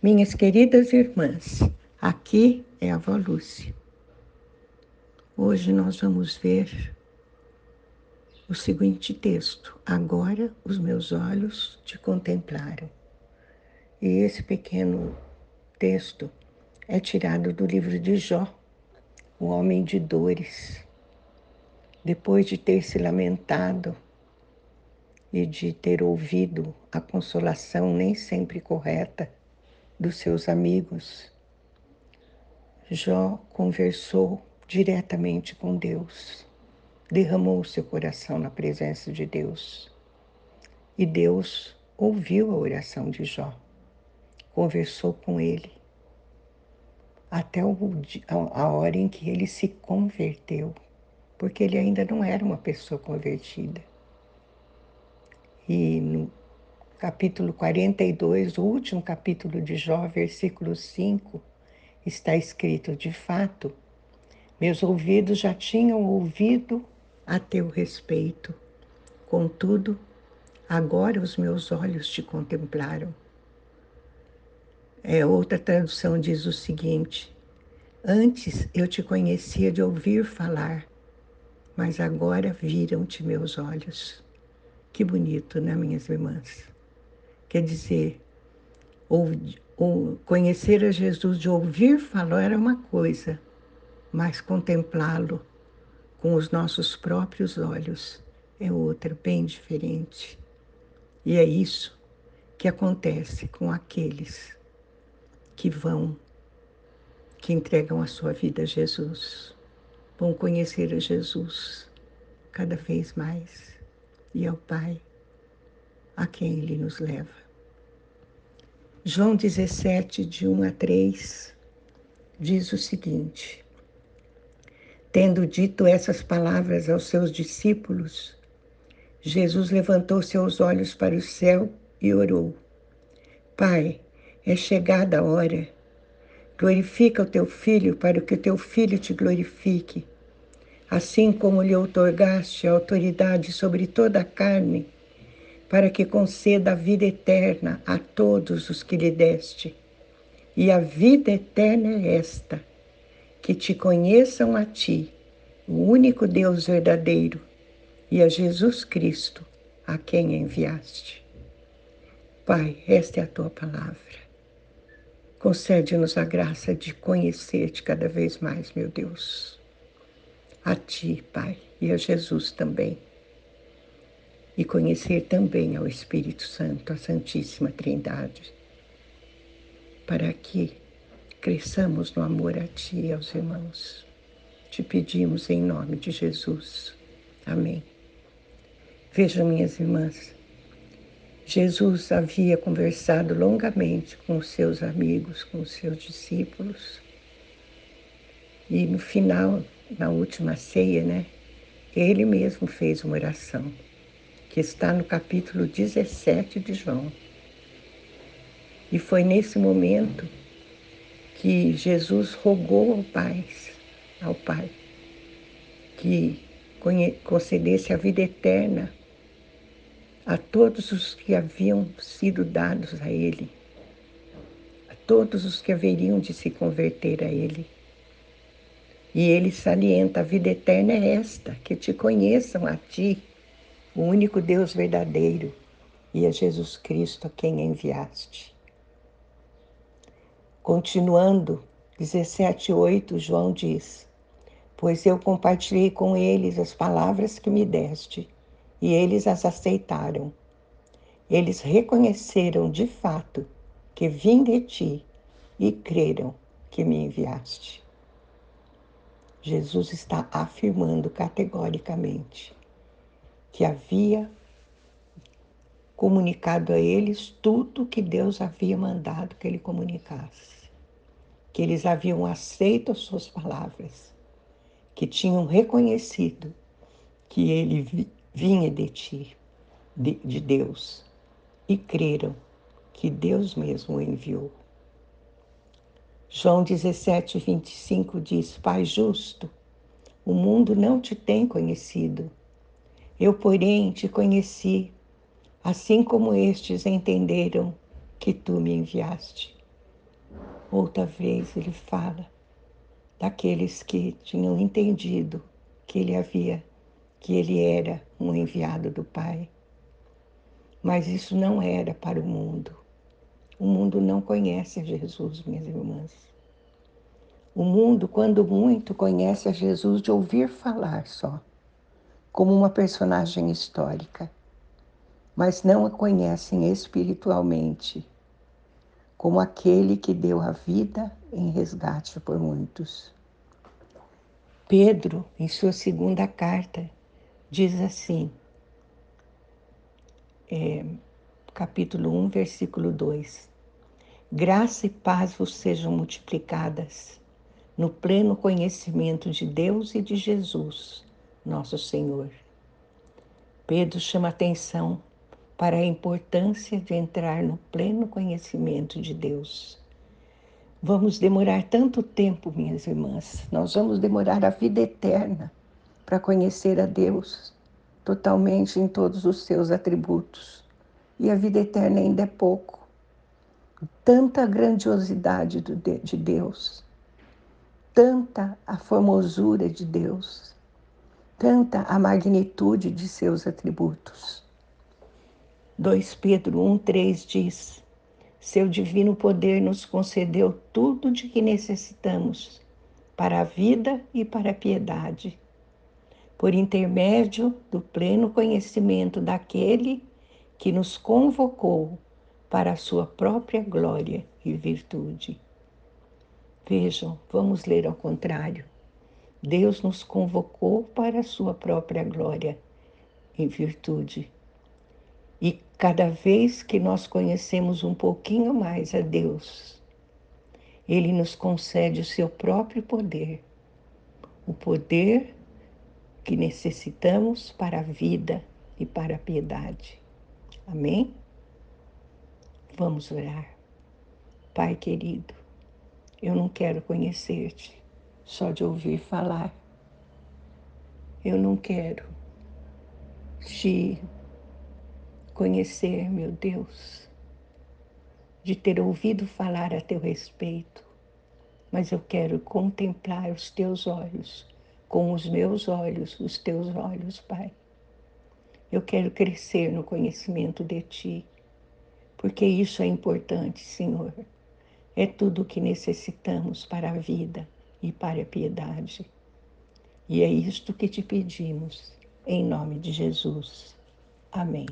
Minhas queridas irmãs, aqui é a avó Lúcia. Hoje nós vamos ver o seguinte texto: Agora os meus olhos te contemplaram. E esse pequeno texto é tirado do livro de Jó, o homem de dores. Depois de ter se lamentado e de ter ouvido a consolação nem sempre correta dos seus amigos, Jó conversou diretamente com Deus, derramou seu coração na presença de Deus. E Deus ouviu a oração de Jó, conversou com ele, até a hora em que ele se converteu, porque ele ainda não era uma pessoa convertida. E no capítulo 42, o último capítulo de Jó, versículo 5, está escrito: De fato, meus ouvidos já tinham ouvido a teu respeito, contudo, agora os meus olhos te contemplaram. É, outra tradução diz o seguinte: Antes eu te conhecia de ouvir falar, mas agora viram-te meus olhos. Que bonito, né, minhas irmãs? Quer dizer, ou, ou, conhecer a Jesus de ouvir falar era uma coisa, mas contemplá-lo com os nossos próprios olhos é outra, bem diferente. E é isso que acontece com aqueles que vão, que entregam a sua vida a Jesus, vão conhecer a Jesus cada vez mais e ao Pai a quem Ele nos leva. João 17, de 1 a 3, diz o seguinte: Tendo dito essas palavras aos seus discípulos, Jesus levantou seus olhos para o céu e orou: Pai, é chegada a hora. Glorifica o teu filho para que o teu filho te glorifique, assim como lhe outorgaste a autoridade sobre toda a carne para que conceda a vida eterna a todos os que lhe deste. E a vida eterna é esta: que te conheçam a ti, o único Deus verdadeiro, e a Jesus Cristo, a quem enviaste. Pai, esta é a tua palavra. Concede-nos a graça de conhecer-te cada vez mais, meu Deus. A ti, Pai, e a Jesus também e conhecer também ao Espírito Santo, a Santíssima Trindade, para que cresçamos no amor a Ti e aos irmãos. Te pedimos em nome de Jesus. Amém. Vejam, minhas irmãs, Jesus havia conversado longamente com os seus amigos, com os seus discípulos, e no final, na última ceia, né, ele mesmo fez uma oração que está no capítulo 17 de João. E foi nesse momento que Jesus rogou ao Pai, ao Pai, que concedesse a vida eterna a todos os que haviam sido dados a Ele, a todos os que haveriam de se converter a Ele. E ele salienta: a vida eterna é esta, que te conheçam a Ti, o único Deus verdadeiro, e a Jesus Cristo a quem enviaste. Continuando, 17,8, João diz: Pois eu compartilhei com eles as palavras que me deste, e eles as aceitaram. Eles reconheceram de fato que vim de ti e creram que me enviaste. Jesus está afirmando categoricamente que havia comunicado a eles tudo que Deus havia mandado que ele comunicasse. Que eles haviam aceito as suas palavras, que tinham reconhecido que ele vinha de ti, de, de Deus, e creram que Deus mesmo o enviou. João 17, 25 diz: Pai justo, o mundo não te tem conhecido, eu, porém, te conheci, assim como estes entenderam que tu me enviaste. Outra vez ele fala daqueles que tinham entendido que ele havia, que ele era um enviado do Pai. Mas isso não era para o mundo. O mundo não conhece a Jesus, minhas irmãs. O mundo, quando muito, conhece a Jesus de ouvir falar só, como uma personagem histórica, mas não a conhecem espiritualmente como aquele que deu a vida em resgate por muitos. Pedro, em sua segunda carta, diz assim, é, capítulo 1, versículo 2: Graça e paz vos sejam multiplicadas no pleno conhecimento de Deus e de Jesus, nosso Senhor. Pedro chama atenção para a importância de entrar no pleno conhecimento de Deus. Vamos demorar tanto tempo, minhas irmãs, nós vamos demorar a vida eterna para conhecer a Deus totalmente em todos os seus atributos. E a vida eterna ainda é pouco. Tanta grandiosidade de Deus, tanta a formosura de Deus, tanta a magnitude de seus atributos. 2 Pedro 1,3 diz: Seu divino poder nos concedeu tudo de que necessitamos para a vida e para a piedade, por intermédio do pleno conhecimento daquele que nos convocou para a sua própria glória e virtude. Vejam, vamos ler ao contrário. Deus nos convocou para a sua própria glória e virtude. E cada vez que nós conhecemos um pouquinho mais a Deus, Ele nos concede o seu próprio poder, o poder que necessitamos para a vida e para a piedade. Amém? Vamos orar. Pai querido, eu não quero conhecer-te só de ouvir falar. Eu não quero te conhecer, meu Deus, de ter ouvido falar a teu respeito, mas eu quero contemplar os teus olhos, com os meus olhos, os teus olhos, Pai. Eu quero crescer no conhecimento de Ti, porque isso é importante, Senhor. É tudo o que necessitamos para a vida e para a piedade. E é isto que te pedimos, em nome de Jesus. Amém.